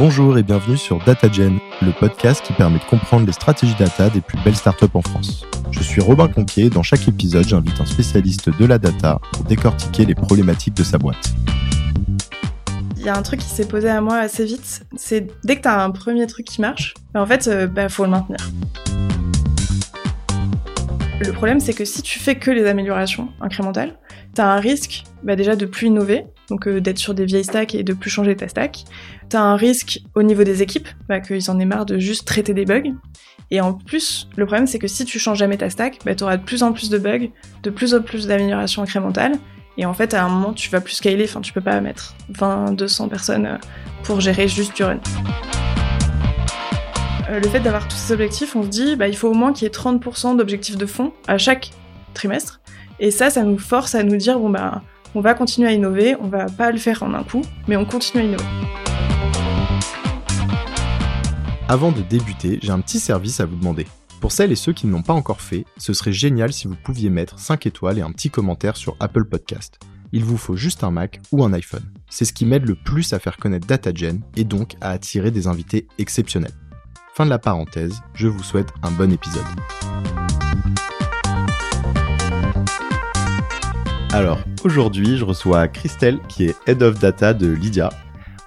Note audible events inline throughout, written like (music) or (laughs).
Bonjour et bienvenue sur DataGen, le podcast qui permet de comprendre les stratégies data des plus belles startups en France. Je suis Robin Conquier et dans chaque épisode, j'invite un spécialiste de la data pour décortiquer les problématiques de sa boîte. Il y a un truc qui s'est posé à moi assez vite, c'est dès que tu as un premier truc qui marche, en fait, il euh, bah, faut le maintenir. Le problème, c'est que si tu fais que les améliorations incrémentales, tu as un risque bah, déjà de plus innover, donc euh, d'être sur des vieilles stacks et de plus changer ta stack. Tu as un risque au niveau des équipes, bah, qu'ils en aient marre de juste traiter des bugs. Et en plus, le problème, c'est que si tu changes jamais ta stack, bah, tu auras de plus en plus de bugs, de plus en plus d'améliorations incrémentales. Et en fait, à un moment, tu vas plus scaler, enfin, tu peux pas mettre 20, 200 personnes euh, pour gérer juste du run. Euh, le fait d'avoir tous ces objectifs, on se dit, bah, il faut au moins qu'il y ait 30% d'objectifs de fond à chaque trimestre. Et ça, ça nous force à nous dire, bon, bah, on va continuer à innover, on va pas le faire en un coup, mais on continue à innover. Avant de débuter, j'ai un petit service à vous demander. Pour celles et ceux qui ne l'ont pas encore fait, ce serait génial si vous pouviez mettre 5 étoiles et un petit commentaire sur Apple Podcast. Il vous faut juste un Mac ou un iPhone. C'est ce qui m'aide le plus à faire connaître DataGen et donc à attirer des invités exceptionnels. Fin de la parenthèse, je vous souhaite un bon épisode. Alors, aujourd'hui, je reçois Christelle qui est Head of Data de Lydia.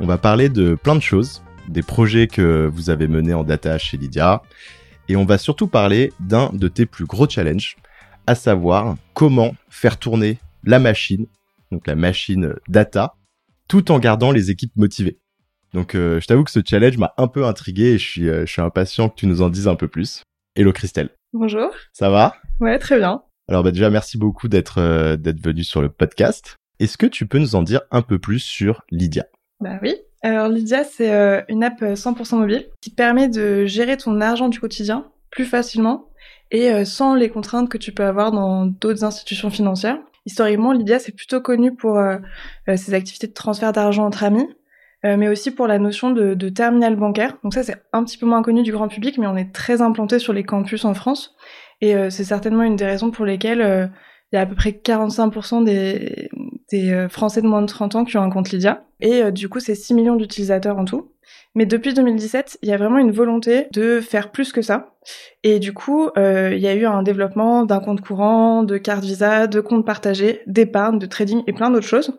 On va parler de plein de choses, des projets que vous avez menés en data chez Lydia, et on va surtout parler d'un de tes plus gros challenges, à savoir comment faire tourner la machine, donc la machine data, tout en gardant les équipes motivées. Donc euh, je t'avoue que ce challenge m'a un peu intrigué et je suis, euh, je suis impatient que tu nous en dises un peu plus. Hello Christelle. Bonjour. Ça va? Ouais, très bien. Alors bah, déjà merci beaucoup d'être euh, d'être venu sur le podcast. Est-ce que tu peux nous en dire un peu plus sur Lydia? Bah oui. Alors Lydia, c'est une app 100% mobile qui permet de gérer ton argent du quotidien plus facilement et sans les contraintes que tu peux avoir dans d'autres institutions financières. Historiquement, Lydia, c'est plutôt connu pour ses activités de transfert d'argent entre amis, euh, mais aussi pour la notion de, de, terminal bancaire. Donc ça, c'est un petit peu moins connu du grand public, mais on est très implanté sur les campus en France. Et euh, c'est certainement une des raisons pour lesquelles euh, il y a à peu près 45% des, des Français de moins de 30 ans qui ont un compte Lydia. Et du coup, c'est 6 millions d'utilisateurs en tout. Mais depuis 2017, il y a vraiment une volonté de faire plus que ça. Et du coup, il y a eu un développement d'un compte courant, de carte Visa, de comptes partagés, d'épargne, de trading et plein d'autres choses.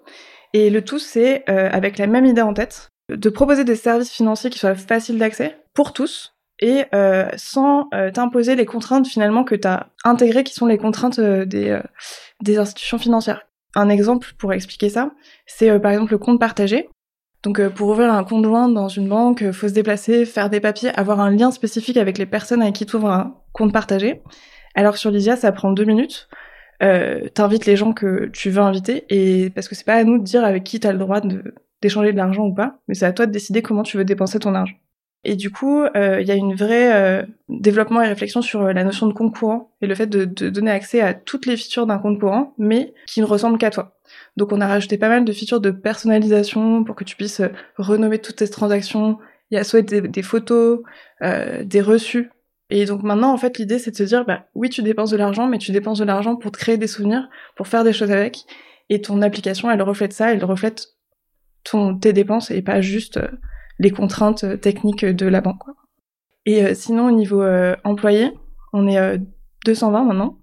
Et le tout, c'est, euh, avec la même idée en tête, de proposer des services financiers qui soient faciles d'accès pour tous et euh, sans euh, t'imposer les contraintes finalement que tu as intégrées, qui sont les contraintes des, des institutions financières. Un exemple pour expliquer ça, c'est par exemple le compte partagé. Donc pour ouvrir un compte joint dans une banque, faut se déplacer, faire des papiers, avoir un lien spécifique avec les personnes avec qui tu ouvres un compte partagé. Alors sur Lysia, ça prend deux minutes euh, t'invites les gens que tu veux inviter et parce que c'est pas à nous de dire avec qui t'as le droit d'échanger de l'argent ou pas, mais c'est à toi de décider comment tu veux dépenser ton argent. Et du coup, euh, il y a une vraie euh, développement et réflexion sur euh, la notion de compte courant et le fait de, de donner accès à toutes les features d'un compte courant, mais qui ne ressemblent qu'à toi. Donc on a rajouté pas mal de features de personnalisation pour que tu puisses renommer toutes tes transactions. Il y a soit des, des photos, des reçus et donc maintenant, en fait, l'idée, c'est de se dire, bah oui, tu dépenses de l'argent, mais tu dépenses de l'argent pour te créer des souvenirs, pour faire des choses avec. Et ton application, elle reflète ça, elle reflète ton, tes dépenses et pas juste euh, les contraintes euh, techniques de la banque. Quoi. Et euh, sinon, au niveau employé, on est 220 maintenant.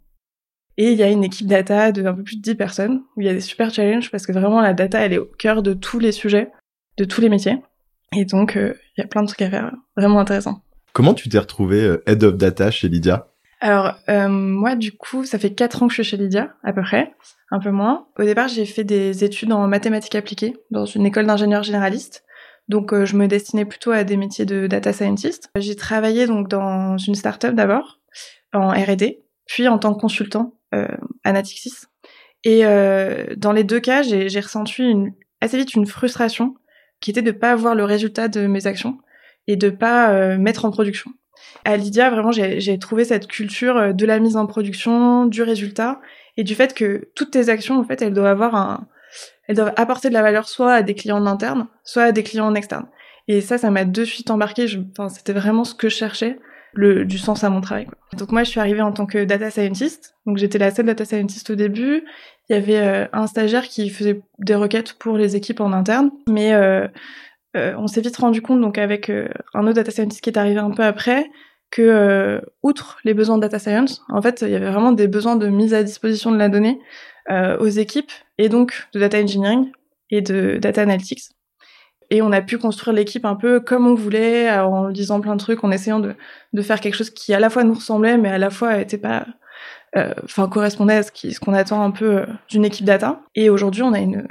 Et il y a une équipe data de un peu plus de 10 personnes, où il y a des super challenges, parce que vraiment, la data, elle est au cœur de tous les sujets, de tous les métiers. Et donc, il y a plein de trucs à faire, vraiment intéressants. Comment tu t'es retrouvé euh, Head of Data chez Lydia? Alors euh, moi du coup ça fait quatre ans que je suis chez Lydia à peu près, un peu moins. Au départ j'ai fait des études en mathématiques appliquées dans une école d'ingénieurs généralistes. Donc euh, je me destinais plutôt à des métiers de data scientist. J'ai travaillé donc dans une startup d'abord en R&D, puis en tant que consultant euh, à Natixis. Et dans les deux cas j'ai ressenti assez vite une frustration qui était de pas avoir le résultat de mes actions et de pas euh, mettre en production. À Lydia, vraiment, j'ai trouvé cette culture euh, de la mise en production, du résultat et du fait que toutes tes actions, en fait, elles doivent avoir un, elles doivent apporter de la valeur soit à des clients internes, soit à des clients externes. Et ça, ça m'a de suite embarqué. C'était vraiment ce que je cherchais, le, du sens à mon travail. Donc moi, je suis arrivée en tant que data scientist. Donc j'étais la seule data scientist au début. Il y avait euh, un stagiaire qui faisait des requêtes pour les équipes en interne, mais on s'est vite rendu compte, donc avec un autre data scientist qui est arrivé un peu après, que outre les besoins de data science, en fait, il y avait vraiment des besoins de mise à disposition de la donnée aux équipes et donc de data engineering et de data analytics. Et on a pu construire l'équipe un peu comme on voulait, en disant plein de trucs, en essayant de, de faire quelque chose qui à la fois nous ressemblait, mais à la fois était pas, euh, enfin correspondait à ce qu'on attend un peu euh, d'une équipe data. Et aujourd'hui, on a une,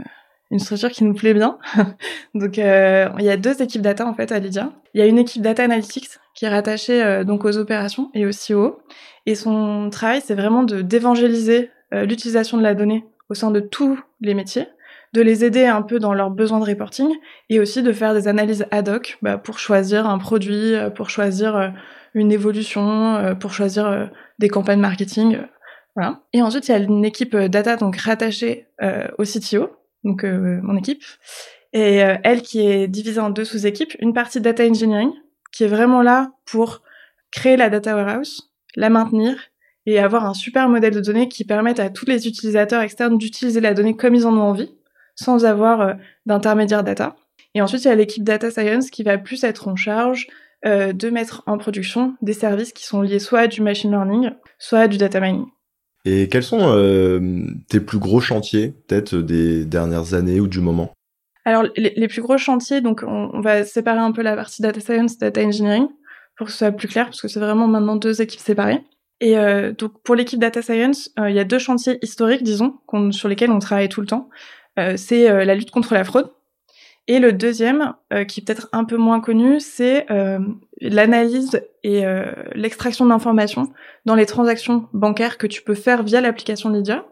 une structure qui nous plaît bien. (laughs) donc euh, il y a deux équipes data en fait à Lydia. Il y a une équipe data analytics qui est rattachée donc aux opérations et au CEO. Et son travail, c'est vraiment de d'évangéliser l'utilisation de la donnée au sein de tous les métiers de les aider un peu dans leurs besoins de reporting et aussi de faire des analyses ad hoc bah, pour choisir un produit, euh, pour choisir euh, une évolution, euh, pour choisir des campagnes marketing. Voilà. Et ensuite, il y a une équipe data donc rattachée au CTO, donc mon équipe, et elle qui est divisée en deux sous-équipes, une partie data engineering qui est vraiment là pour créer la data warehouse, la maintenir et avoir un super modèle de données qui permette à tous les utilisateurs externes d'utiliser la donnée comme ils en ont envie sans avoir euh, d'intermédiaire data. Et ensuite, il y a l'équipe data science qui va plus être en charge euh, de mettre en production des services qui sont liés soit à du machine learning, soit à du data mining. Et quels sont euh, tes plus gros chantiers, peut-être des dernières années ou du moment? Alors, les, plus gros chantiers, donc on, va séparer un peu la partie data science, data engineering, pour que ce soit plus clair, parce que c'est vraiment maintenant deux équipes séparées. Et donc pour l'équipe data science, il y a deux chantiers historiques, disons, sur lesquels on travaille tout le temps. Euh, c'est euh, la lutte contre la fraude. Et le deuxième, euh, qui est peut-être un peu moins connu, c'est l'analyse et l'extraction d'informations dans les transactions bancaires que tu peux faire via l'application Lydia,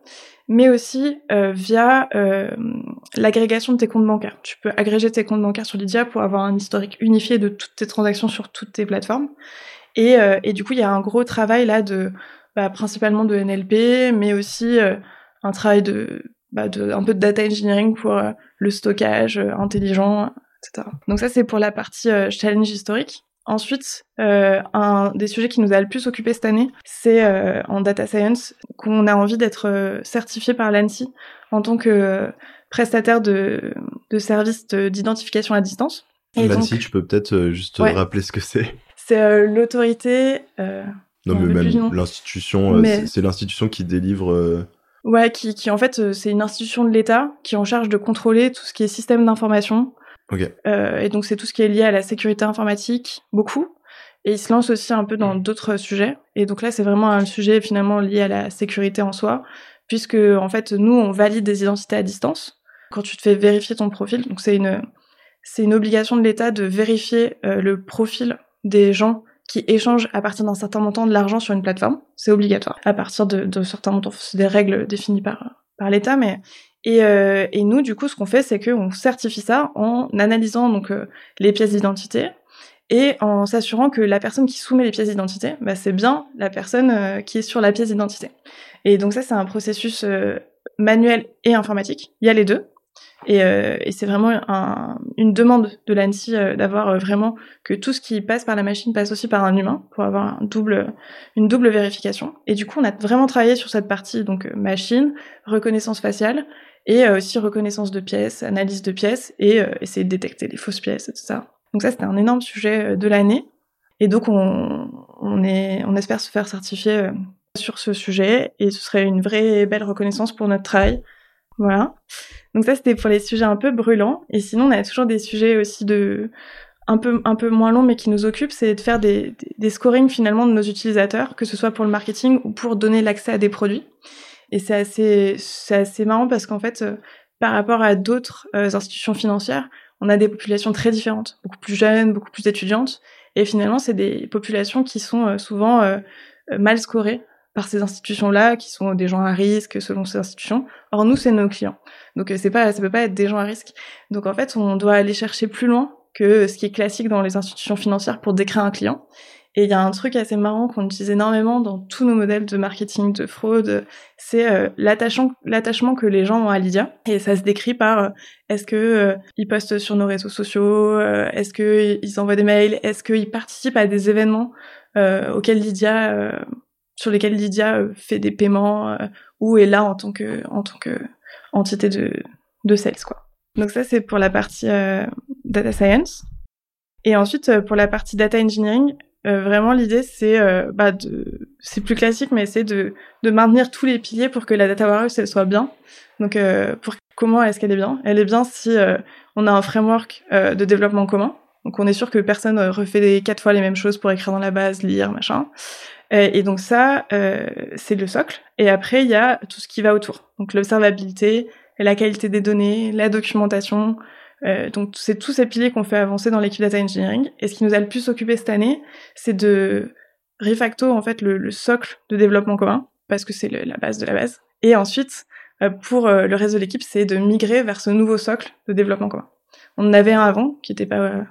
mais aussi via l'agrégation de tes comptes bancaires. Tu peux agréger tes comptes bancaires sur Lydia pour avoir un historique unifié de toutes tes transactions sur toutes tes plateformes. Et, et du coup, il y a un gros travail là de bah, principalement de NLP, mais aussi un travail de bah, de, un peu de data engineering pour euh, le stockage euh, intelligent, etc. Donc ça, c'est pour la partie euh, challenge historique. Ensuite, un des sujets qui nous a le plus occupé cette année, c'est en data science qu'on a envie d'être certifié par l'ANSI en tant que prestataire de, de services d'identification à distance. L'ANSI, tu peux peut-être juste rappeler ce que c'est? C'est l'autorité... non, mais même l'institution, c'est l'institution qui délivre Ouais, qui, qui en fait, euh, c'est une institution de l'État qui est en charge de contrôler tout ce qui est système d'information. Okay. Euh, et donc, c'est tout ce qui est lié à la sécurité informatique, beaucoup. Et il se lance aussi un peu dans mmh. d'autres sujets. Et donc là, c'est vraiment un sujet finalement lié à la sécurité en soi, puisque en fait, nous, on valide des identités à distance quand tu te fais vérifier ton profil. Donc c'est une c'est une obligation de l'État de vérifier euh, le profil des gens qui échangent à partir d'un certain montant de l'argent sur une plateforme. C'est obligatoire. À partir de, de certains montants, c'est des règles définies par, par l'État, mais et, euh, et, nous, du coup, ce qu'on fait, c'est qu'on certifie ça en analysant donc euh, les pièces d'identité et en s'assurant que la personne qui soumet les pièces d'identité, bah, c'est bien la personne euh, qui est sur la pièce d'identité. Et donc ça, c'est un processus euh, manuel et informatique. Il y a les deux. Et, euh, et c'est vraiment un, une demande de l'ANSI euh, d'avoir euh, vraiment que tout ce qui passe par la machine passe aussi par un humain pour avoir une double vérification. Et du coup, on a vraiment travaillé sur cette partie donc machine, reconnaissance faciale et aussi reconnaissance de pièces, analyse de pièces et essayer de détecter les fausses pièces et tout ça. Donc ça, c'était un énorme sujet de l'année. Et donc, on espère se faire certifier sur ce sujet et ce serait une vraie belle reconnaissance pour notre travail. Voilà. Donc ça, c'était pour les sujets un peu brûlants. Et sinon, on a toujours des sujets aussi de un peu un peu moins longs, mais qui nous occupent, c'est de faire des, des, scorings finalement de nos utilisateurs, que ce soit pour le marketing ou pour donner l'accès à des produits. Et c'est assez c'est assez marrant parce qu'en fait, euh, par rapport à d'autres euh, institutions financières, on a des populations très différentes, beaucoup plus jeunes, beaucoup plus étudiantes. Et finalement, c'est des populations qui sont euh, souvent mal scorées par ces institutions-là, qui sont des gens à risque selon ces institutions. Or, nous, c'est nos clients. Donc, c'est pas, ça peut pas être des gens à risque. Donc, en fait, on doit aller chercher plus loin que ce qui est classique dans les institutions financières pour décrire un client. Et il y a un truc assez marrant qu'on utilise énormément dans tous nos modèles de marketing, de fraude, c'est euh, l'attachement que les gens ont à Lydia. Et ça se décrit par euh, est-ce que euh, ils postent sur nos réseaux sociaux, est-ce que ils envoient des mails, est-ce qu'ils participent à des événements auxquels Lydia sur lesquels Lydia euh, fait des paiements euh, ou est là en tant que en tant que entité de de sales quoi. Donc ça c'est pour la partie euh, data science. Et ensuite, pour la partie data engineering, vraiment l'idée c'est bah, de c'est plus classique mais c'est de de maintenir tous les piliers pour que la data warehouse elle soit bien donc pour comment est-ce qu'elle est bien? Elle est bien si on a un framework de développement commun donc on est sûr que personne refait quatre fois les mêmes choses pour écrire dans la base lire machin et donc ça, euh, c'est le socle. Et après, il y a tout ce qui va autour. Donc l'observabilité, la qualité des données, la documentation. Euh, donc c'est tous ces piliers qu'on fait avancer dans l'équipe data engineering. Et ce qui nous a le plus occupé cette année, c'est de refacto en fait le, socle de développement commun parce que c'est la base de la base. Et ensuite, pour le reste de l'équipe, c'est de migrer vers ce nouveau socle de développement commun. On en avait un avant qui n'était pas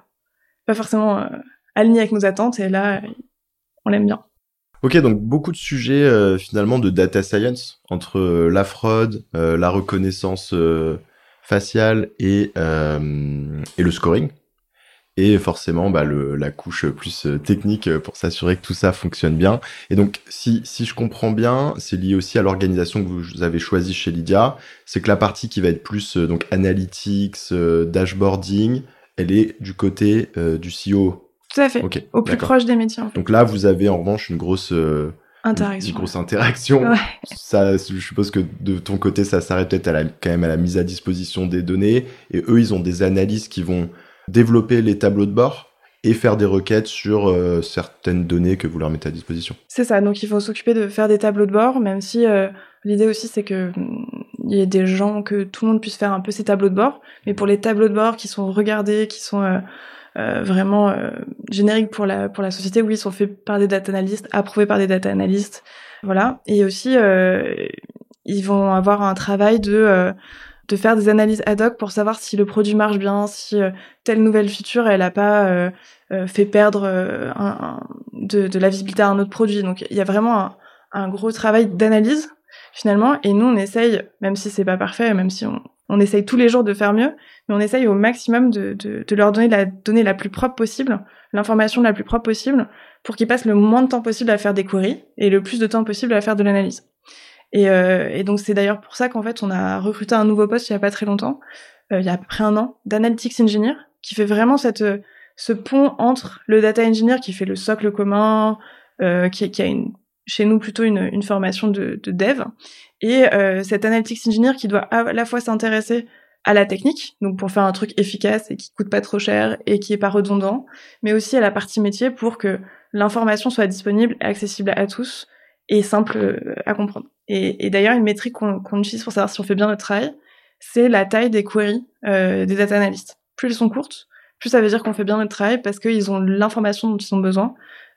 pas forcément aligné avec nos attentes et là, on l'aime bien. Ok, donc beaucoup de sujets euh, finalement de data science entre euh, la fraude, euh, la reconnaissance faciale et, et le scoring. Et forcément, bah, le, la couche plus technique pour s'assurer que tout ça fonctionne bien. Et donc, si, si je comprends bien, c'est lié aussi à l'organisation que vous avez choisie chez Lydia. C'est que la partie qui va être plus donc analytics, dashboarding, elle est du côté du CEO tout à fait. Au plus proche des métiers. Donc là, vous avez en revanche une grosse euh, interaction. Une grosse interaction. Ça, je suppose que de ton côté, ça s'arrête peut-être à quand même à la mise à disposition des données. Et eux, ils ont des analystes qui vont développer les tableaux de bord et faire des requêtes sur euh, certaines données que vous leur mettez à disposition. C'est ça. Donc il faut s'occuper de faire des tableaux de bord, même si euh, l'idée aussi c'est que mm, il y ait des gens que tout le monde puisse faire un peu ces tableaux de bord. Mais pour les tableaux de bord qui sont regardés, qui sont euh, vraiment euh, génériques pour la pour la société. Oui, ils sont faits par des data analystes, approuvés par des data analystes, voilà. Et aussi, euh, ils vont avoir un travail de de faire des analyses ad hoc pour savoir si le produit marche bien, si telle nouvelle feature elle a pas fait perdre un, de, de, la visibilité à un autre produit. Donc il y a vraiment un, un gros travail d'analyse finalement. Et nous on essaye, même si c'est pas parfait, même si on, on essaye tous les jours de faire mieux, mais on essaye au maximum de, de, de leur donner la donnée la plus propre possible, l'information la plus propre possible, pour qu'ils passent le moins de temps possible à faire des queries et le plus de temps possible à faire de l'analyse. Et, euh, et, donc c'est d'ailleurs pour ça qu'en fait on a recruté un nouveau poste il y a pas très longtemps, euh, il y a à peu près un an, d'analytics engineer, qui fait vraiment cette ce pont entre le data engineer qui fait le socle commun, euh, qui, qui a une chez nous plutôt une, une formation de, de dev, et euh, cet analytics engineer qui doit à la fois s'intéresser à la technique, donc pour faire un truc efficace et qui coûte pas trop cher et qui est pas redondant, mais aussi à la partie métier pour que l'information soit disponible et accessible à tous et simple euh, à comprendre. Et, d'ailleurs, une métrique qu'on utilise pour savoir si on fait bien notre travail, c'est la taille des queries euh, des data analysts. Plus elles sont courtes, plus ça veut dire qu'on fait bien notre travail parce qu'ils ont l'information dont ils ont besoin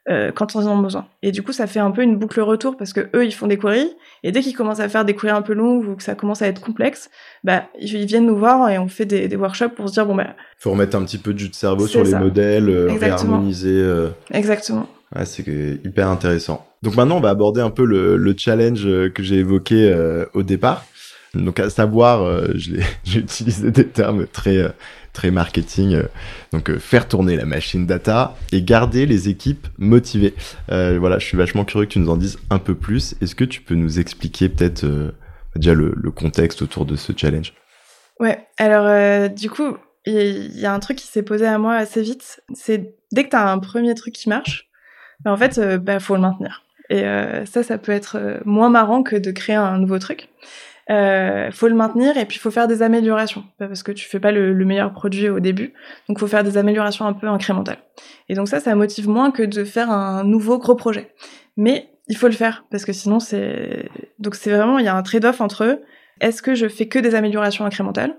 euh, quand ils en ont besoin. Et du coup, ça fait un peu une boucle retour parce que eux, ils font des queries et dès qu'ils commencent à faire des queries un peu longues ou que ça commence à être complexe, bah ils viennent nous voir et on fait des, des workshops pour se dire bon bah faut remettre un petit peu de jus de cerveau sur les modèles, euh, réharmoniser. Euh... Exactement. Ouais, c'est hyper intéressant. Donc maintenant, on va aborder un peu le, le challenge euh, que j'ai évoqué au départ. Donc à savoir, (laughs) j'ai utilisé des termes très très marketing. Euh, donc euh, faire tourner la machine data et garder les équipes motivées. Euh, voilà, je suis vachement curieux que tu nous en dises un peu plus. Est-ce que tu peux nous expliquer peut-être déjà le, contexte autour de ce challenge? Ouais, alors du coup, il y, a un truc qui s'est posé à moi assez vite. C'est dès que tu as un premier truc qui marche, bah, en fait, bah, faut le maintenir. Et ça, ça peut être moins marrant que de créer un nouveau truc euh, faut le maintenir et puis faut faire des améliorations. Parce que tu fais pas le, meilleur produit au début. Donc faut faire des améliorations un peu incrémentales. Et donc ça ça motive moins que de faire un nouveau gros projet. Mais il faut le faire parce que sinon c'est donc c'est vraiment il y a un trade-off entre est-ce que je fais que des améliorations incrémentales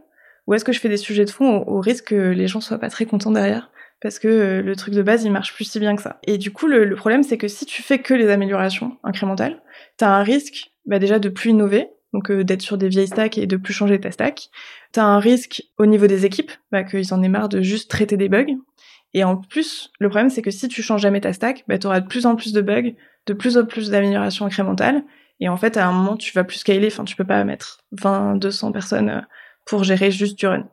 ou est-ce que je fais des sujets de fond au, risque que les gens soient pas très contents derrière parce que euh, le truc de base il marche plus si bien que ça. Et du coup le, le problème c'est que si tu fais que les améliorations incrémentales t'as un risque bah déjà de plus innover donc euh, d'être sur des vieilles stacks et de plus changer ta stack. T'as un risque au niveau des équipes, bah, qu'ils en aient marre de juste traiter des bugs. Et en plus, le problème c'est que si tu changes jamais ta stack, bah, tu auras de plus en plus de bugs, de plus en plus d'améliorations incrémentales. Et en fait, à un moment, tu vas plus scaler, enfin, tu peux pas mettre 20, 200 personnes euh, pour gérer juste du run.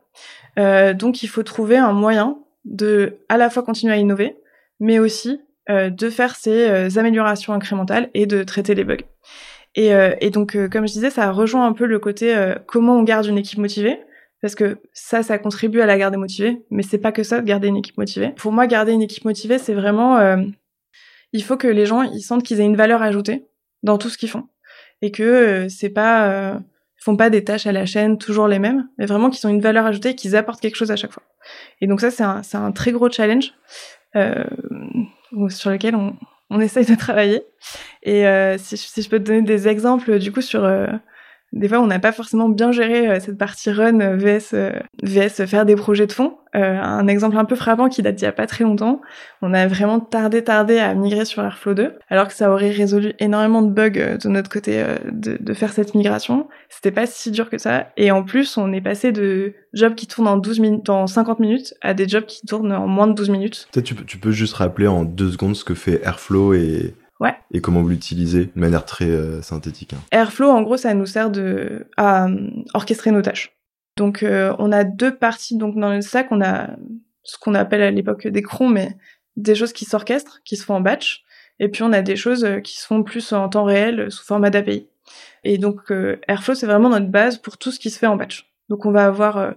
Euh, donc, il faut trouver un moyen de à la fois continuer à innover, mais aussi euh, de faire ces euh, améliorations incrémentales et de traiter les bugs. Et, euh, et donc, euh, comme je disais, ça rejoint un peu le côté euh, comment on garde une équipe motivée. parce que ça, ça contribue à la garder motivée, mais c'est pas que ça de garder une équipe motivée. Pour moi, garder une équipe motivée, c'est vraiment, il faut que les gens ils sentent qu'ils aient une valeur ajoutée dans tout ce qu'ils font et que c'est pas, ils font pas des tâches à la chaîne toujours les mêmes, mais vraiment qu'ils ont une valeur ajoutée qu'ils apportent quelque chose à chaque fois. Et donc ça, c'est un, très gros challenge sur lequel on, on essaye de travailler. Et euh, si, si, je peux te donner des exemples, du coup, sur des fois on n'a pas forcément bien géré euh, cette partie run euh, vs euh, vs faire des projets de fond. un exemple un peu frappant qui date d'il y a pas très longtemps, on a vraiment tardé tardé à migrer sur Airflow 2 alors que ça aurait résolu énormément de bugs de notre côté de, de faire cette migration. C'était pas si dur que ça et en plus on est passé de jobs qui tournent en 12 minutes en 50 minutes à des jobs qui tournent en moins de 12 minutes. Peut-être tu, tu peux juste rappeler en deux secondes ce que fait Airflow et Ouais. Et comment vous l'utilisez de manière très euh, synthétique. Hein? Airflow, en gros, ça nous sert de à euh, orchestrer nos tâches. Donc, euh, on a deux parties. Donc, dans le stack, on a ce qu'on appelle à l'époque des crons, mais des choses qui s'orchestrent, qui se font en batch. Et puis, on a des choses qui se font plus en temps réel, sous format d'API. Et donc, Airflow, c'est vraiment notre base pour tout ce qui se fait en batch. Donc, on va avoir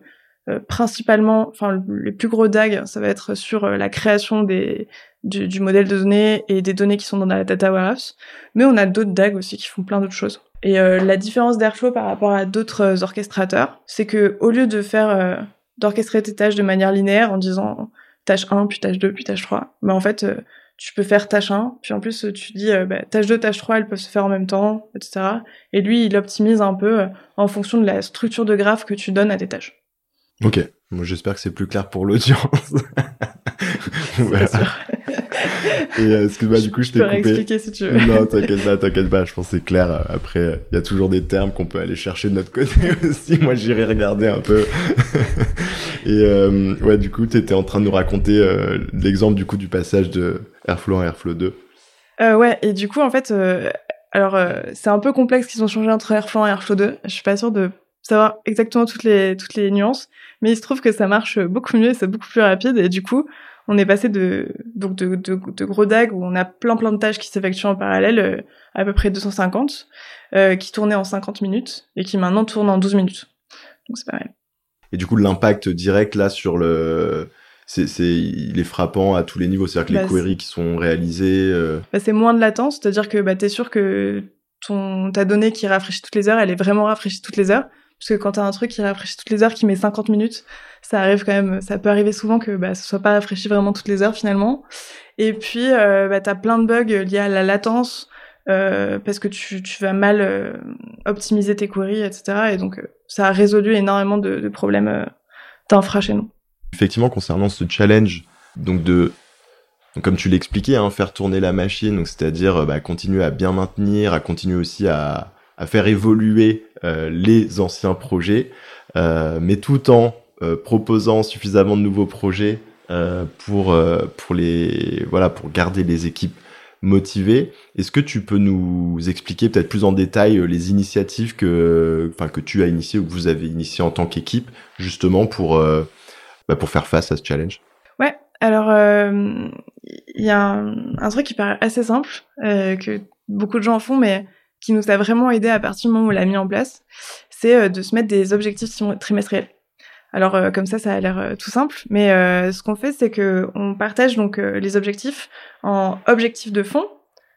principalement, enfin, les plus gros DAG, ça va être sur la création des du, du, modèle de données et des données qui sont dans la data warehouse. Mais on a d'autres DAG aussi qui font plein d'autres choses. Et euh, la différence d'Airflow par rapport à d'autres euh, orchestrateurs, c'est que au lieu de faire euh, d'orchestrer tes tâches de manière linéaire en disant tâche 1 puis tâche 2 puis tâche 3, bah en fait tu peux faire tâche 1 puis en plus tu dis bah, tâche 2 tâche 3 elles peuvent se faire en même temps, etc. Et lui il optimise un peu en fonction de la structure de graphe que tu donnes à tes tâches. Ok, moi j'espère que c'est plus clair pour l'audience. (laughs) voilà. Et euh, excuse-moi, du coup, je t'ai coupé. expliquer si tu veux. Non, t'inquiète pas, t'inquiète pas. Je pense que c'est clair. Après, il y a toujours des termes qu'on peut aller chercher de notre côté (laughs) aussi. Moi, j'irai regarder un peu. (laughs) Et euh, ouais, du coup, t'étais en train de nous raconter euh, l'exemple du coup du passage de Airflow 1 à Airflow 2. Euh, ouais, et du coup, en fait, euh, alors c'est un peu complexe qu'ils ont changé entre Airflow 1 et Airflow 2. Je suis pas sûre de savoir exactement toutes les toutes les nuances, mais il se trouve que ça marche beaucoup mieux, c'est beaucoup plus rapide et du coup, on est passé de donc de, de, de, gros DAG où on a plein plein de tâches qui s'effectuent en parallèle, euh, à peu près 250, euh, qui tournaient en 50 minutes et qui maintenant tournent en 12 minutes. Donc c'est pas mal. Et du coup, l'impact direct là sur le c'est, c'est, il est frappant à tous les niveaux. C'est-à-dire que les bah, queries qui sont réalisées. Euh... Bah, c'est moins de latence, c'est-à-dire que bah, tu es sûr que ton, ta donnée qui rafraîchit toutes les heures, elle est vraiment rafraîchie toutes les heures. Parce que quand t'as un truc qui rafraîchit toutes les heures, qui met 50 minutes, ça arrive quand même, ça peut arriver souvent que bah, ce soit pas rafraîchi vraiment toutes les heures finalement. Et puis, euh, bah, t'as plein de bugs liés à la latence, euh, parce que tu, vas mal euh, optimiser tes queries, etc. Et donc, euh, ça a résolu énormément de, problèmes d'infra chez nous. Effectivement, concernant ce challenge, donc de comme tu l'expliquais, hein, faire tourner la machine, c'est-à-dire bah, continuer à bien maintenir, à continuer aussi à, à faire évoluer euh, les anciens projets, euh, mais tout en euh, proposant suffisamment de nouveaux projets pour pour les voilà pour garder les équipes motivées. Est-ce que tu peux nous expliquer peut-être plus en détail les initiatives que enfin que tu as initiées ou que vous avez initiées en tant qu'équipe justement pour bah, pour faire face à ce challenge? Ouais, alors il y a un, un, truc qui paraît assez simple que beaucoup de gens font, mais qui nous a vraiment aidé à partir du moment où on l'a mis en place, c'est euh, de se mettre des objectifs trimestriels. Alors euh, comme ça, ça a l'air euh, tout simple, mais ce qu'on fait, c'est que on partage donc les objectifs en objectifs de fond,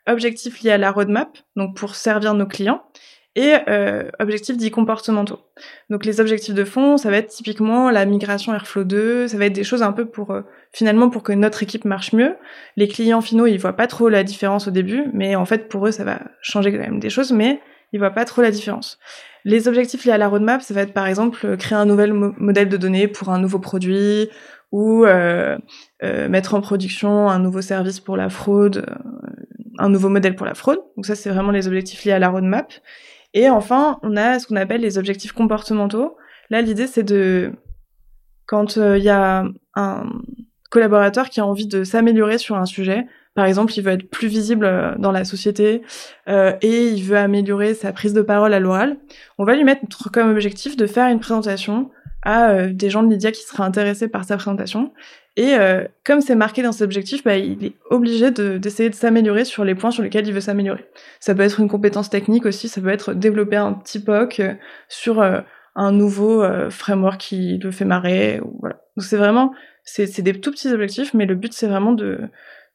objectifs liés à la roadmap, donc pour servir nos clients, et euh, objectifs dits comportementaux. Donc les objectifs de fond, ça va être typiquement la migration Airflow 2, ça va être des choses un peu pour euh, finalement pour que notre équipe marche mieux. Les clients finaux, ils voient pas trop la différence au début, mais en fait pour eux ça va changer quand même des choses, mais ils voient pas trop la différence. Les objectifs liés à la roadmap, ça va être par exemple créer un nouvel modèle de données pour un nouveau produit ou euh, euh mettre en production un nouveau service pour la fraude, euh, un nouveau modèle pour la fraude. Donc ça c'est vraiment les objectifs liés à la roadmap. Et enfin, on a ce qu'on appelle les objectifs comportementaux. Là, l'idée, c'est de, quand il euh, y a un collaborateur qui a envie de s'améliorer sur un sujet, par exemple, il veut être plus visible euh, dans la société euh, et il veut améliorer sa prise de parole à l'oral, on va lui mettre comme objectif de faire une présentation à des gens de Lydia qui seraient intéressés par sa présentation. Et euh, comme c'est marqué dans ses objectifs, bah, il est obligé d'essayer de, s'améliorer sur les points sur lesquels il veut s'améliorer. Ça peut être une compétence technique aussi, ça peut être développer un petit POC euh, sur un nouveau framework qui le fait marrer. Voilà. Donc c'est vraiment, c'est des tout petits objectifs, mais le but c'est vraiment de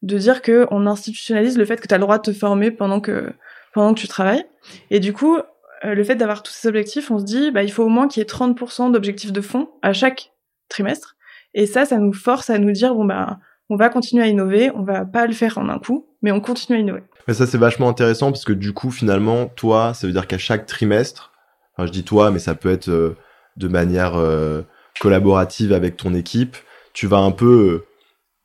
de dire que on institutionnalise le fait que tu as le droit de te former pendant que pendant que tu travailles. Et du coup, le fait d'avoir tous ces objectifs, on se dit, bah, il faut au moins qu'il y ait 30% d'objectifs de fond à chaque trimestre. Et ça, ça nous force à nous dire, bon, bah, on va continuer à innover, on va pas le faire en un coup, mais on continue à innover. Mais ça, c'est vachement intéressant parce que du coup, finalement, toi, ça veut dire qu'à chaque trimestre, enfin, je dis toi, mais ça peut être euh, de manière euh, collaborative avec ton équipe, tu vas un peu euh,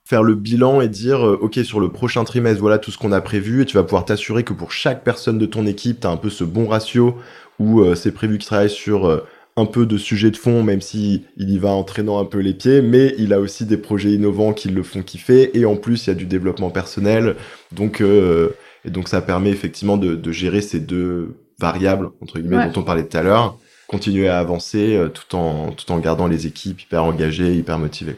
faire le bilan et dire, OK, sur le prochain trimestre, voilà tout ce qu'on a prévu et tu vas pouvoir t'assurer que pour chaque personne de ton équipe, tu as un peu ce bon ratio où c'est prévu qu'il travaille sur un peu de sujet de fond, même si il y va en traînant un peu les pieds, mais il a aussi des projets innovants qui le font kiffer, et en plus il y a du développement personnel, donc euh, et donc ça permet effectivement de, de, gérer ces deux variables entre guillemets dont on parlait tout à l'heure, continuer à avancer euh, tout en tout en gardant les équipes hyper engagées, hyper motivées.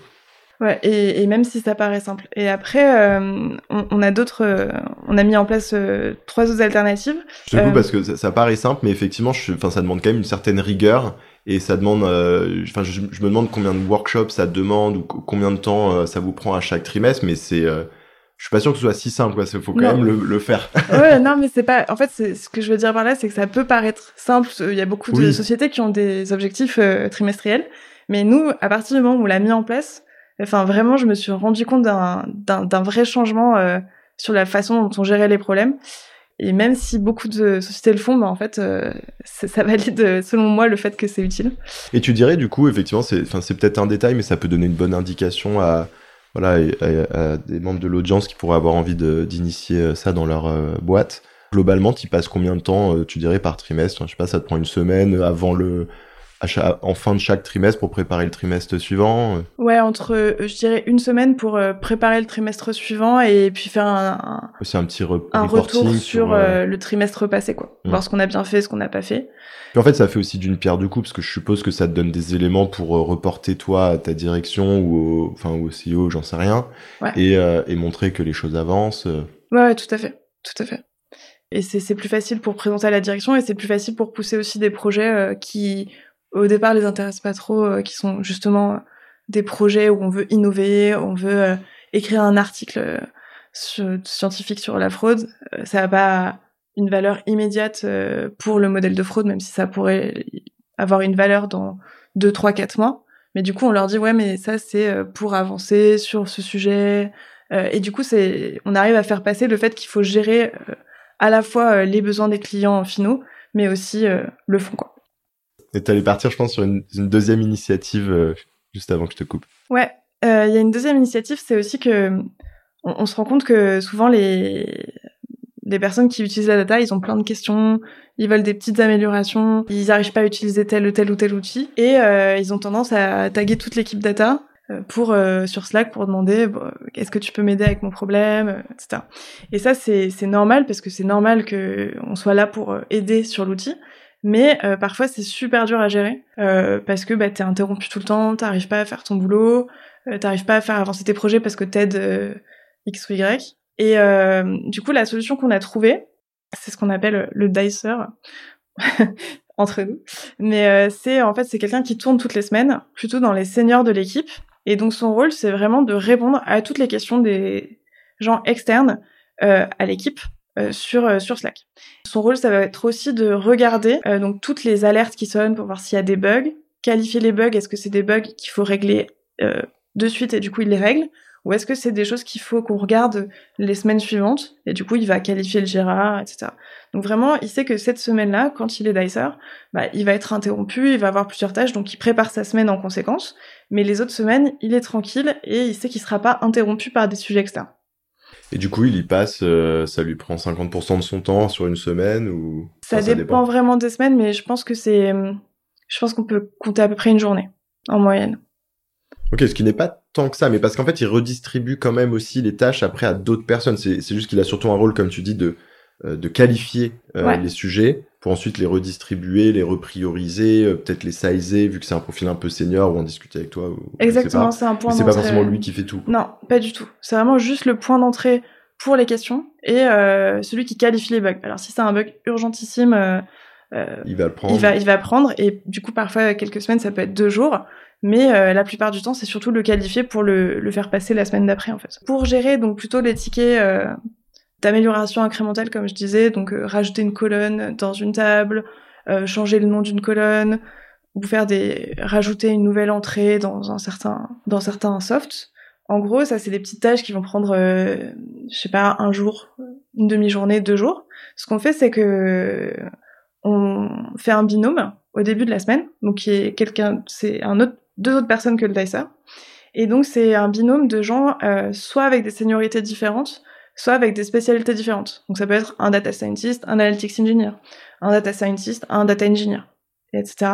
Ouais, et, et, même si ça paraît simple. Et après, euh, on, on, a d'autres, euh, on a mis en place euh, trois autres alternatives. Je te coupe parce que ça, ça, paraît simple, mais effectivement, enfin, ça demande quand même une certaine rigueur et ça demande, enfin, je, je, me demande combien de workshops ça demande ou combien de temps ça vous prend à chaque trimestre, mais c'est, je suis pas sûr que ce soit si simple, quoi. Il faut quand même le, le, faire. (laughs) ouais, non, mais c'est pas. En fait, c'est ce que je veux dire par là, c'est que ça peut paraître simple. Il y a beaucoup de sociétés qui ont des objectifs trimestriels, mais nous, à partir du moment où on l'a mis en place, Enfin, vraiment, je me suis rendu compte d'un vrai changement euh, sur la façon dont on gérait les problèmes. Et même si beaucoup de sociétés le font, bah, en fait, euh, ça valide, selon moi, le fait que c'est utile. Et tu dirais, du coup, effectivement, c'est peut-être un détail, mais ça peut donner une bonne indication à, voilà, à, des membres de l'audience qui pourraient avoir envie d'initier euh, ça dans leur boîte. Globalement, tu passes combien de temps, tu dirais, par trimestre? Je sais pas, ça te prend une semaine avant le, en fin de chaque trimestre pour préparer le trimestre suivant euh. Ouais, entre, euh, je dirais, une semaine pour euh, préparer le trimestre suivant et puis faire un, un, un petit un retour sur, le trimestre passé, quoi. Voir ce qu'on a bien fait, ce qu'on n'a pas fait. Puis en fait, ça fait aussi d'une pierre deux coups parce que je suppose que ça te donne des éléments pour reporter toi à ta direction ou au, enfin, au CEO, j'en sais rien, et, et montrer que les choses avancent. Ouais, tout à fait, tout à fait. Et c'est plus facile pour présenter à la direction et c'est plus facile pour pousser aussi des projets qui au départ les intéressent pas trop, euh, qui sont justement des projets où on veut innover, on veut euh, écrire un article euh, scientifique sur la fraude. ça n'a pas une valeur immédiate pour le modèle de fraude, même si ça pourrait avoir une valeur dans 2, 3, 4 mois. Mais du coup, on leur dit, ouais, mais ça, c'est pour avancer sur ce sujet. et du coup, on arrive à faire passer le fait qu'il faut gérer à la fois les besoins des clients finaux, mais aussi le fond, quoi. Tu allais partir, je pense, sur une, deuxième initiative euh, juste avant que je te coupe. Ouais, euh, il y a une deuxième initiative, c'est aussi que on, se rend compte que souvent les les personnes qui utilisent la data, ils ont plein de questions, ils veulent des petites améliorations, ils n'arrivent pas à utiliser tel ou tel ou tel outil, et euh, ils ont tendance à taguer toute l'équipe data pour sur Slack pour demander est-ce que tu peux m'aider avec mon problème, etc. Et ça c'est normal parce que c'est normal que on soit là pour aider sur l'outil, mais euh, parfois c'est super dur à gérer euh, parce que bah, t'es interrompu tout le temps, t'arrives pas à faire ton boulot, euh, t'arrives pas à faire avancer tes projets parce que t'aides euh, X ou Y. Et du coup la solution qu'on a trouvée, c'est ce qu'on appelle le dicer (laughs) entre nous. Mais c'est en fait c'est quelqu'un qui tourne toutes les semaines, plutôt dans les seniors de l'équipe. Et donc son rôle c'est vraiment de répondre à toutes les questions des gens externes à l'équipe euh, sur euh, sur Slack. Son rôle, ça va être aussi de regarder euh, donc toutes les alertes qui sonnent pour voir s'il y a des bugs, qualifier les bugs. Est-ce que c'est des bugs qu'il faut régler de suite et du coup il les règle, ou est-ce que c'est des choses qu'il faut qu'on regarde les semaines suivantes et du coup il va qualifier le Gérard, etc. Donc vraiment, il sait que cette semaine-là, quand il est dicer, bah, il va être interrompu, il va avoir plusieurs tâches, donc il prépare sa semaine en conséquence. Mais les autres semaines, il est tranquille et il sait qu'il sera pas interrompu par des sujets externes. Et du coup, il y passe, euh, ça lui prend 50% de son temps sur une semaine ou ça, dépend, vraiment des semaines, mais je pense que c'est, euh, je pense qu'on peut compter à peu près une journée en moyenne. Ok, ce qui n'est pas tant que ça, mais parce qu'en fait, il redistribue quand même aussi les tâches après à d'autres personnes. C'est juste qu'il a surtout un rôle, comme tu dis, de euh, de qualifier les sujets pour ensuite les redistribuer, les reprioriser, peut-être les sizer vu que c'est un profil un peu senior ou en discuter avec toi. Ou, Exactement, c'est un point. C'est pas forcément lui qui fait tout. Non, pas du tout. C'est vraiment juste le point d'entrée pour les questions et euh, celui qui qualifie les bugs. Alors si c'est un bug urgentissime, euh, il va le prendre. Il va, il va prendre et du coup parfois quelques semaines ça peut être deux jours, mais la plupart du temps c'est surtout le qualifier pour le, le, faire passer la semaine d'après en fait. Pour gérer donc plutôt les tickets d'amélioration incrémentale comme je disais, donc rajouter une colonne dans une table, changer le nom d'une colonne, ou faire des rajouter une nouvelle entrée dans un certain dans certains softs. En gros, ça c'est des petites tâches qui vont prendre euh, je sais pas un jour, une demi-journée, deux jours. Ce qu'on fait c'est que on fait un binôme au début de la semaine, donc qui est quelqu'un c'est un autre deux autres personnes que le dicer. Et donc c'est un binôme de gens euh, soit avec des seniorités différentes, soit avec des spécialités différentes. Donc ça peut être un data scientist, un analytics engineer, un data scientist, un data engineer etc.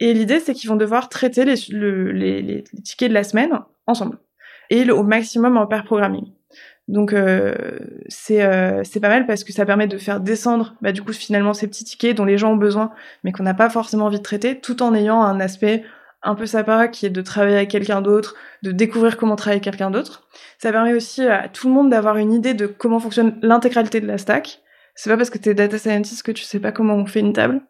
Et l'idée, c'est qu'ils vont devoir traiter les, les, les, tickets de la semaine ensemble et au maximum en pair programming. Donc euh, c'est euh, pas mal parce que ça permet de faire descendre bah, du coup finalement ces petits tickets dont les gens ont besoin mais qu'on n'a pas forcément envie de traiter tout en ayant un aspect un peu sympa qui est de travailler avec quelqu'un d'autre, de découvrir comment travailler avec quelqu'un d'autre. Ça permet aussi à tout le monde d'avoir une idée de comment fonctionne l'intégralité de la stack. C'est pas parce que t'es data scientist que tu sais pas comment on fait une table.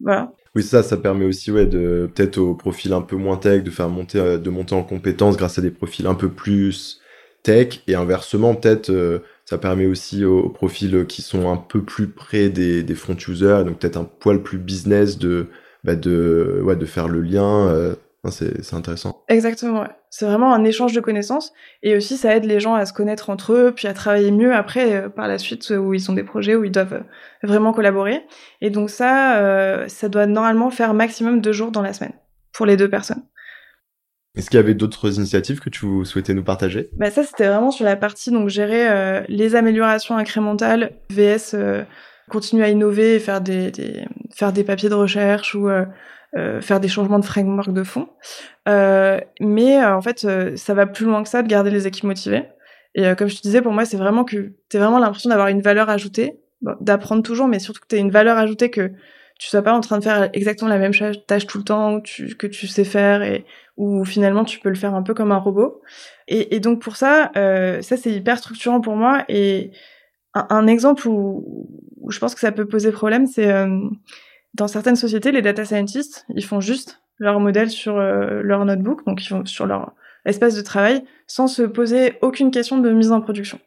Voilà. Oui, ça, ça permet aussi, ouais, de peut-être au profil un peu moins tech, de faire monter, euh, de monter en compétences grâce à des profils un peu plus tech, et inversement, peut-être, euh, ça permet aussi aux, profils qui sont un peu plus près des, des front users, donc peut-être un poil plus business de, bah de, ouais, de faire le lien. Euh, c'est intéressant. Exactement, ouais. C'est vraiment un échange de connaissances et aussi ça aide les gens à se connaître entre eux, puis à travailler mieux après euh, par la suite où ils ont des projets où ils doivent euh, vraiment collaborer. Et donc ça, euh, ça doit normalement faire maximum deux jours dans la semaine pour les deux personnes. Est-ce qu'il y avait d'autres initiatives que tu souhaitais nous partager? Bah Ça, c'était vraiment sur la partie donc gérer les améliorations incrémentales, VS continuer à innover et faire des, des, faire des papiers de recherche ou euh, faire des changements de framework de fond. Euh, mais euh, en fait, ça va plus loin que ça de garder les équipes motivées. Et comme je te disais, pour moi, c'est vraiment que tu as vraiment l'impression d'avoir une valeur ajoutée, d'apprendre toujours, mais surtout que tu une valeur ajoutée que tu sois pas en train de faire exactement la même tâche tout le temps que tu sais faire et où finalement tu peux le faire un peu comme un robot. Et, et donc pour ça, euh, ça c'est hyper structurant pour moi. Et un, exemple où, où, je pense que ça peut poser problème, c'est euh, dans certaines sociétés, les data scientists, ils font juste leur modèle sur euh, leur notebook, donc ils font sur leur espace de travail, sans se poser aucune question de mise en production.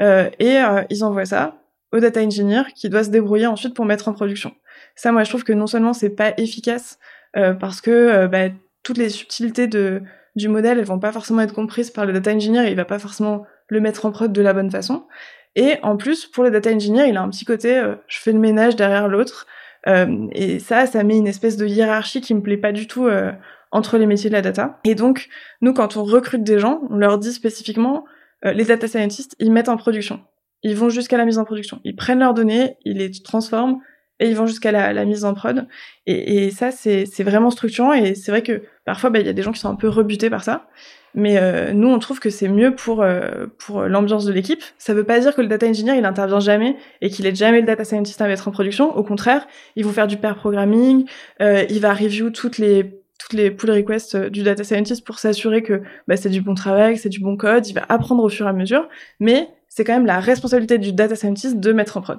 Euh, et euh, ils envoient ça au data engineer qui doit se débrouiller ensuite pour mettre en production. Ça, moi, je trouve que non seulement c'est pas efficace euh, parce que bah, toutes les subtilités de, du modèle, elles vont pas forcément être comprises par le data engineer, et il va pas forcément le mettre en prod de la bonne façon. Et en plus, pour le data engineer, il a un petit côté, je fais le ménage derrière l'autre. Euh, et ça, ça met une espèce de hiérarchie qui me plaît pas du tout euh, entre les métiers de la data. Et donc, nous, quand on recrute des gens, on leur dit spécifiquement, euh, les data scientists, ils mettent en production. Ils vont jusqu'à la mise en production. Ils prennent leurs données, ils les transforment et ils vont jusqu'à la, la, mise en prod. Et, et ça, c'est vraiment structurant. Et c'est vrai que parfois, bah, il y a des gens qui sont un peu rebutés par ça. Mais euh, nous, on trouve que c'est mieux pour euh, pour l'ambiance de l'équipe. Ça veut pas dire que le data engineer il intervient jamais et qu'il est jamais le data scientist à mettre en production. Au contraire, il va faire du pair programming, euh, il va review toutes les toutes les pull requests du data scientist pour s'assurer que bah, c'est du bon travail, c'est du bon code. Il va apprendre au fur et à mesure, mais c'est quand même la responsabilité du data scientist de mettre en prod.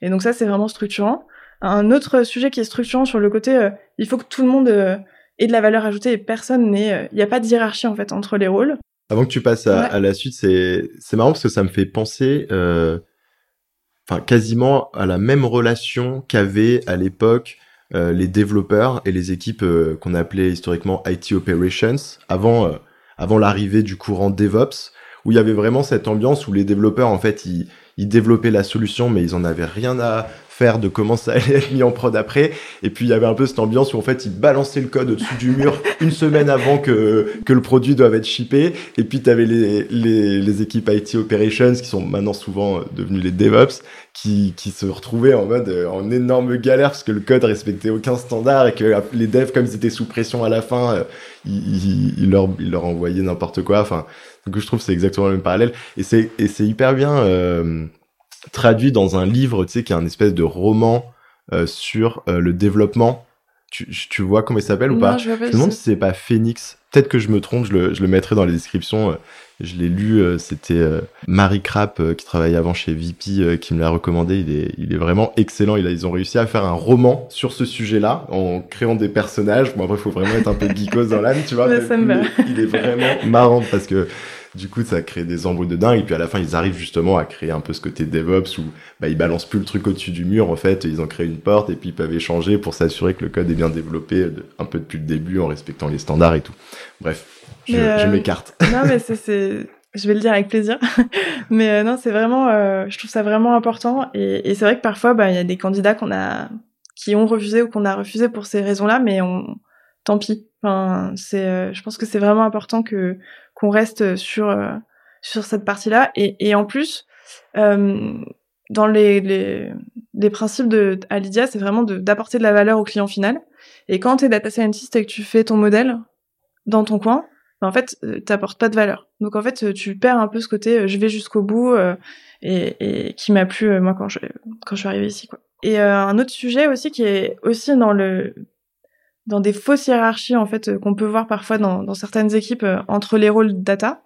Et donc ça, c'est vraiment structurant. Un autre sujet qui est structurant sur le côté, il faut que tout le monde et de la valeur ajoutée et personne n'est, il euh, n'y a pas de hiérarchie en fait entre les rôles. Avant que tu passes à, la suite, c'est c'est marrant parce que ça me fait penser, euh, enfin quasiment à la même relation qu'avaient à l'époque euh, les développeurs et les équipes euh, qu'on appelait historiquement IT operations avant avant l'arrivée du courant DevOps où il y avait vraiment cette ambiance où les développeurs en fait ils ils développaient la solution mais ils en avaient rien à de comment ça allait être mis en prod après. Et puis il y avait un peu cette ambiance où en fait ils balançaient le code au-dessus du mur (laughs) une semaine avant que, que le produit doive être shippé. Et puis tu avais les, les, les, équipes IT Operations qui sont maintenant souvent euh, devenues les DevOps qui, qui se retrouvaient en mode euh, en énorme galère parce que le code respectait aucun standard et que les devs comme ils étaient sous pression à la fin euh, ils, ils, leur, ils leur envoyaient n'importe quoi. Enfin, donc je trouve c'est exactement le même parallèle et c'est et c'est hyper bien euh, traduit dans un livre, tu sais, qui est un espèce de roman euh, sur euh, le développement Tu, tu vois comment il s'appelle ou Non, pas je me demande si c'est pas Phoenix. Peut-être que je me trompe, je le, je le mettrai dans les descriptions. euh, Je l'ai lu, c'était Marie Krapp euh, qui travaillait avant chez VP qui me l'a recommandé. Il est, il est vraiment excellent. Ils ont réussi à faire un roman sur ce sujet-là en créant des personnages. Bon après, il faut vraiment être un peu (laughs) geekos dans l'âme, tu vois. Mais il est vraiment marrant parce que du coup, ça crée des embrouilles de dingue. Et puis à la fin, ils arrivent justement à créer un peu ce côté DevOps où bah, ils balancent plus le truc au-dessus du mur. En fait, ils ont créé une porte et puis ils peuvent échanger pour s'assurer que le code est bien développé de- un peu depuis le début en respectant les standards et tout. Bref, je, euh, je m'écarte. (laughs) non, mais c'est, c'est, je vais le dire avec plaisir. (laughs) mais euh, non, c'est vraiment, euh, je trouve ça vraiment important. Et, et c'est vrai que parfois, bah, il y a des candidats qu'on a, qui ont refusé ou qu'on a refusé pour ces raisons-là, mais on, tant pis. Enfin, c'est, euh, je pense que c'est vraiment important que qu'on reste sur euh, sur cette partie-là. Et, et en plus, euh, dans les, les les principes de à Lydia, c'est vraiment d'apporter de la valeur au client final. Et quand tu es data scientist et que tu fais ton modèle dans ton coin, ben, en fait, euh, t'apportes pas de valeur. Donc en fait, tu perds un peu ce côté je vais jusqu'au bout euh, et, et qui m'a plu moi quand je quand je suis arrivée ici quoi. Et un autre sujet aussi qui est aussi dans le dans des fausses hiérarchies en fait euh, qu'on peut voir parfois dans, dans certaines équipes euh, entre les rôles data.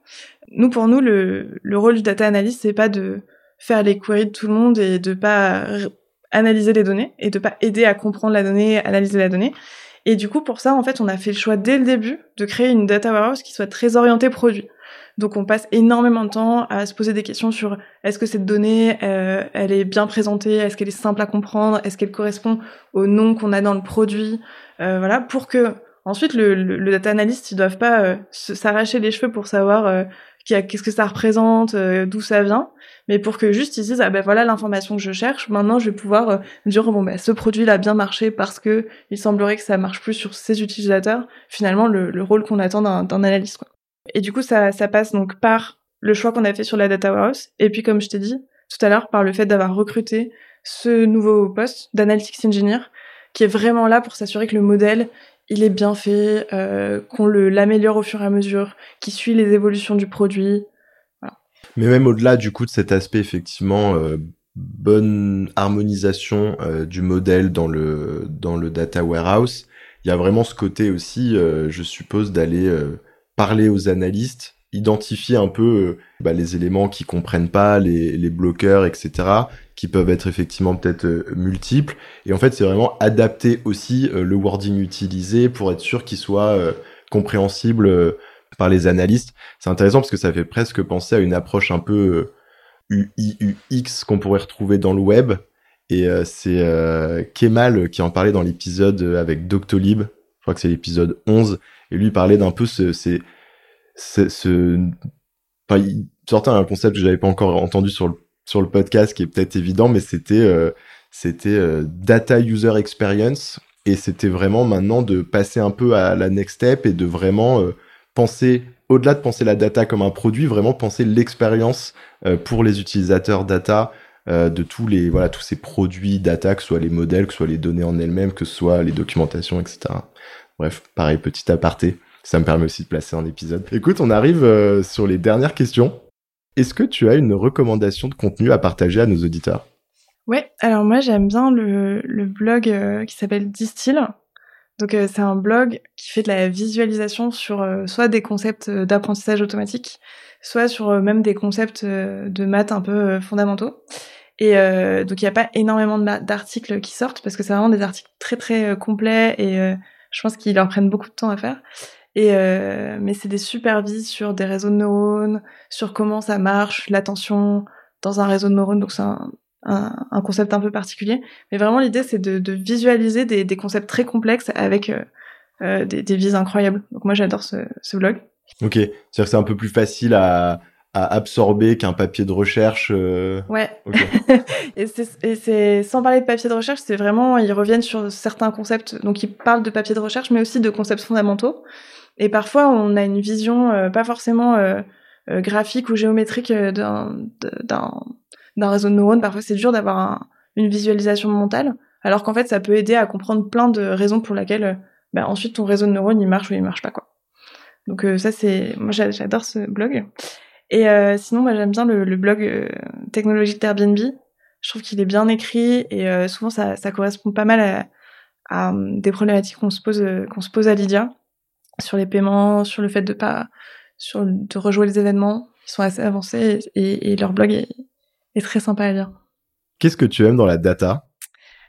Nous pour nous le, le rôle du data analyst c'est pas de faire les queries de tout le monde et de pas analyser les données et de pas aider à comprendre la donnée, analyser la donnée. Et du coup, pour ça, en fait, on a fait le choix dès le début de créer une data warehouse qui soit très orientée produit. Donc, on passe énormément de temps à se poser des questions sur est-ce que cette donnée, euh, elle est bien présentée, est-ce qu'elle est simple à comprendre, est-ce qu'elle correspond au nom qu'on a dans le produit, voilà, pour que ensuite le, le, le data analyst, ils doivent pas euh, s'arracher les cheveux pour savoir euh, qu'est-ce que ça représente, euh, d'où ça vient, mais pour que juste ils se disent ah ben voilà l'information que je cherche, maintenant je vais pouvoir euh, dire bon ben ce produit a bien marché parce que il semblerait que ça marche plus sur ces utilisateurs, finalement le, le rôle qu'on attend d'un d'un analyste. Quoi. Et du coup, ça, ça passe donc par le choix qu'on a fait sur la data warehouse, et puis comme je t'ai dit tout à l'heure, par le fait d'avoir recruté ce nouveau poste d'analytics engineer, qui est vraiment là pour s'assurer que le modèle il est bien fait, euh, qu'on l'améliore au fur et à mesure, qui suit les évolutions du produit. Mais même au-delà du coup de cet aspect effectivement euh, bonne harmonisation euh, du modèle dans le dans le data warehouse, il y a vraiment ce côté aussi, euh, je suppose, d'aller parler aux analystes, identifier un peu bah, les éléments qui comprennent pas, les, les bloqueurs, etc., qui peuvent être effectivement peut-être euh, multiples. Et en fait, c'est vraiment adapter aussi euh, le wording utilisé pour être sûr qu'il soit euh, compréhensible par les analystes. C'est intéressant parce que ça fait presque penser à une approche un peu UI/UX qu'on pourrait retrouver dans le web. Et c'est Kemal qui en parlait dans l'épisode avec Doctolib. Je crois que c'est l'épisode 11. Et lui parlait d'un peu ce, c'est- ce, enfin, il sortait un concept que j'avais pas encore entendu sur le, sur le podcast qui est peut-être évident, mais c'était, euh, c'était euh, data user experience. Et c'était vraiment maintenant de passer un peu à la next step et de vraiment euh, penser, au-delà de penser la data comme un produit, vraiment penser l'expérience euh, pour les utilisateurs data de tous les voilà tous ces produits data, que ce soit les modèles, que ce soit les données en elles-mêmes, que ce soit les documentations, etc. Bref, pareil, petit aparté. Ça me permet aussi de placer un épisode. Écoute, on arrive euh, sur les dernières questions. Est-ce que tu as une recommandation de contenu à partager à nos auditeurs? Ouais, alors moi j'aime bien le, blog euh, qui s'appelle Distill. Donc euh, c'est un blog qui fait de la visualisation sur euh, soit des concepts d'apprentissage automatique, soit sur même des concepts de maths un peu fondamentaux. Et donc il n'y a pas énormément d'articles qui sortent parce que c'est vraiment des articles très très complets et je pense qu'ils leur prennent beaucoup de temps à faire. Et euh, mais c'est des super vies sur des réseaux de neurones, sur comment ça marche, l'attention dans un réseau de neurones. Donc c'est un, un, un concept un peu particulier. Mais vraiment, l'idée, c'est de, de visualiser des, des concepts très complexes avec euh, euh, des, des vies incroyables. Donc moi, j'adore ce, ce blog. Ok, c'est-à-dire que c'est un peu plus facile à, à absorber qu'un papier de recherche. euh, Ouais. (laughs) Et c'est- sans parler de papier de recherche, c'est vraiment ils reviennent sur certains concepts. Donc ils parlent de papier de recherche, mais aussi de concepts fondamentaux. Et parfois, on a une vision euh, pas forcément euh, euh, graphique ou géométrique euh, d'un réseau de neurones. Parfois, c'est dur d'avoir un- une visualisation mentale, alors qu'en fait, ça peut aider à comprendre plein de raisons pour lesquelles euh, bah, ensuite ton réseau de neurones il marche ou il marche pas quoi. Donc ça c'est moi j'a- j'adore ce blog. Et sinon moi j'aime bien le, le blog technologique d'Airbnb. Je trouve qu'il est bien écrit et souvent ça, ça correspond pas mal à, à des problématiques qu'on se pose qu'on se pose à Lydia sur les paiements, sur le fait de pas sur de rejouer les événements. Ils sont assez avancés et, et leur blog est, est très sympa à lire. Qu'est-ce que tu aimes dans la data?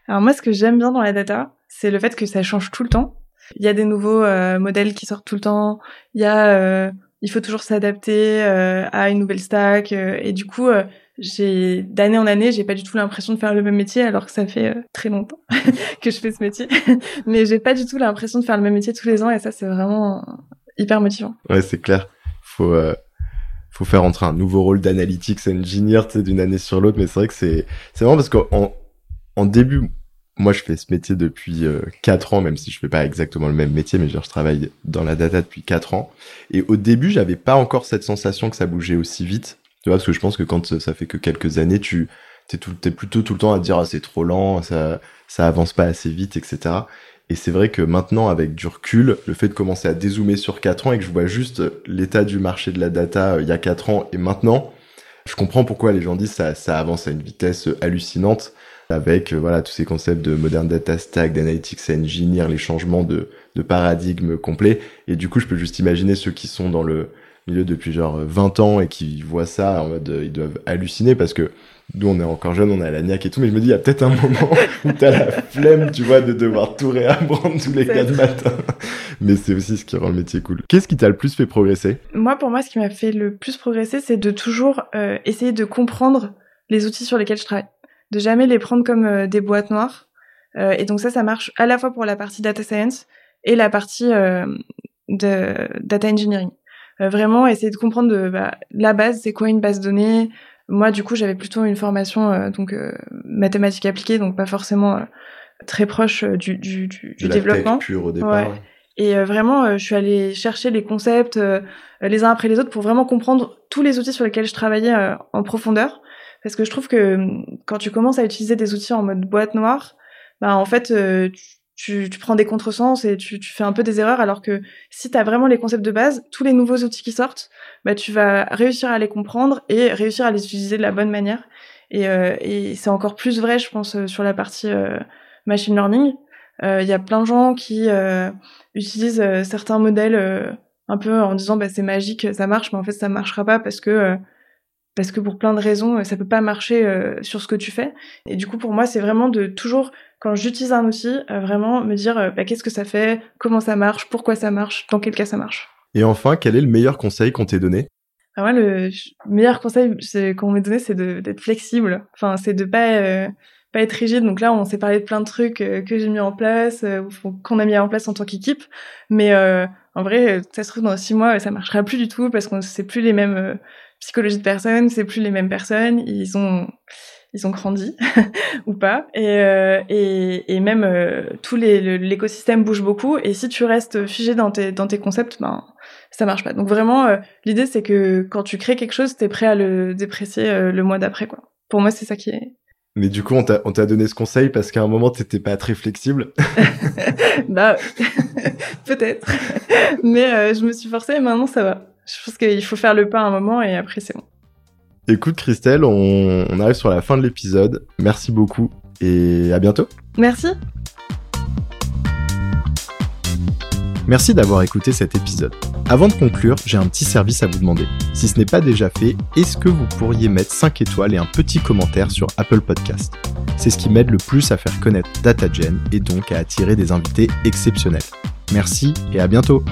Alors moi, ce que j'aime bien dans la data, c'est le fait que ça change tout le temps. Il y a des nouveaux euh, modèles qui sortent tout le temps. Il y a, euh, il faut toujours s'adapter euh, à une nouvelle stack. et du coup, j'ai d'année en année, j'ai pas du tout l'impression de faire le même métier, alors que ça fait très longtemps (laughs) que je fais ce métier. (laughs) Mais j'ai pas du tout l'impression de faire le même métier tous les ans, et ça, c'est vraiment hyper motivant. Ouais, c'est clair. Faut faut faire entrer un nouveau rôle d'analytics engineer d'une année sur l'autre mais c'est vrai que c'est c'est vraiment parce qu'en en début moi je fais ce métier depuis euh, 4 ans même si je fais pas exactement le même métier mais je travaille dans la data depuis 4 ans et au début j'avais pas encore cette sensation que ça bougeait aussi vite tu vois parce que je pense que quand ça fait que quelques années tu t'es tout plutôt tout le temps à dire ah, c'est trop lent ça ça avance pas assez vite etc et c'est vrai que maintenant, avec du recul, le fait de commencer à dézoomer sur 4 ans et que je vois juste l'état du marché de la data euh, il y a 4 ans et maintenant, je comprends pourquoi les gens disent ça, ça avance à une vitesse hallucinante avec euh, voilà tous ces concepts de modern data stack, d'analytics engineer, les changements de, de paradigme complet. Et du coup, je peux juste imaginer ceux qui sont dans le milieu depuis genre 20 ans et qui voient ça en mode ils doivent halluciner parce que nous on est encore jeunes, on a la niaque et tout, mais je me dis il y a peut-être un (laughs) moment où t'as la flemme, tu vois, de devoir tout réapprendre tous les quatre matins. (laughs) mais c'est aussi ce qui rend le métier cool. Qu'est-ce qui t'a le plus fait progresser? Moi, pour moi, ce qui m'a fait le plus progresser, c'est de toujours euh, essayer de comprendre les outils sur lesquels je travaille, de jamais les prendre comme euh, des boîtes noires. Euh, et donc ça, ça marche à la fois pour la partie data science et la partie de data engineering. Vraiment essayer de comprendre de, bah, la base, c'est quoi une base de données, moi, du coup, j'avais plutôt une formation euh, donc euh, mathématiques appliquées, donc pas forcément euh, très proche du, du, du, du développement. Pure au départ. Ouais. Et vraiment, je suis allée chercher les concepts les uns après les autres pour vraiment comprendre tous les outils sur lesquels je travaillais en profondeur. Parce que je trouve que quand tu commences à utiliser des outils en mode boîte noire, bah en fait, tu, tu, tu, prends des contresens et tu, tu, fais un peu des erreurs, alors que si tu as vraiment les concepts de base, tous les nouveaux outils qui sortent, bah, tu vas réussir à les comprendre et réussir à les utiliser de la bonne manière. Et, euh, et c'est encore plus vrai, je pense, euh, sur la partie euh, machine learning. Il y a plein de gens qui utilisent certains modèles un peu en disant bah, c'est magique, ça marche, mais en fait ça marchera pas parce que parce que pour plein de raisons, ça peut pas marcher sur ce que tu fais. Et du coup, pour moi, c'est vraiment de toujours quand j'utilise un outil, euh, vraiment me dire euh, bah, qu'est-ce que ça fait, comment ça marche, pourquoi ça marche, dans quel cas ça marche. Et enfin, quel est le meilleur conseil qu'on t'ait donné? Ah, Moi, le meilleur conseil qu'on m'ait donné, c'est d'être flexible. Enfin, c'est de pas euh, pas être rigide. Donc là, on s'est parlé de plein de trucs que j'ai mis en place, qu'on a mis en place en tant qu'équipe. Mais en vrai, ça se trouve dans six mois, ça marchera plus du tout parce qu'on c'est plus les mêmes psychologies de personnes, c'est plus les mêmes personnes. Ils ont ils ont grandi (laughs) ou pas. Et, euh, et, et, même euh, tout l'écosystème bouge beaucoup. Et si tu restes figé dans tes, dans tes concepts, ben ça marche pas. Donc vraiment, euh, l'idée c'est que quand tu crées quelque chose, t'es prêt à le déprécier le mois d'après. quoi. Pour moi, c'est ça qui est. Mais du coup, on t'a donné ce conseil parce qu'à un moment, t'étais pas très flexible. (laughs) bah, (laughs) peut-être. Mais je me suis forcée et maintenant ça va. Je pense qu'il faut faire le pas un moment et après c'est bon. Écoute Christelle, on, arrive sur la fin de l'épisode. Merci beaucoup et à bientôt. Merci. Merci d'avoir écouté cet épisode. Avant de conclure, j'ai un petit service à vous demander. Si ce n'est pas déjà fait, est-ce que vous pourriez mettre 5 étoiles et un petit commentaire sur Apple Podcast? C'est ce qui m'aide le plus à faire connaître DataGen et donc à attirer des invités exceptionnels. Merci et à bientôt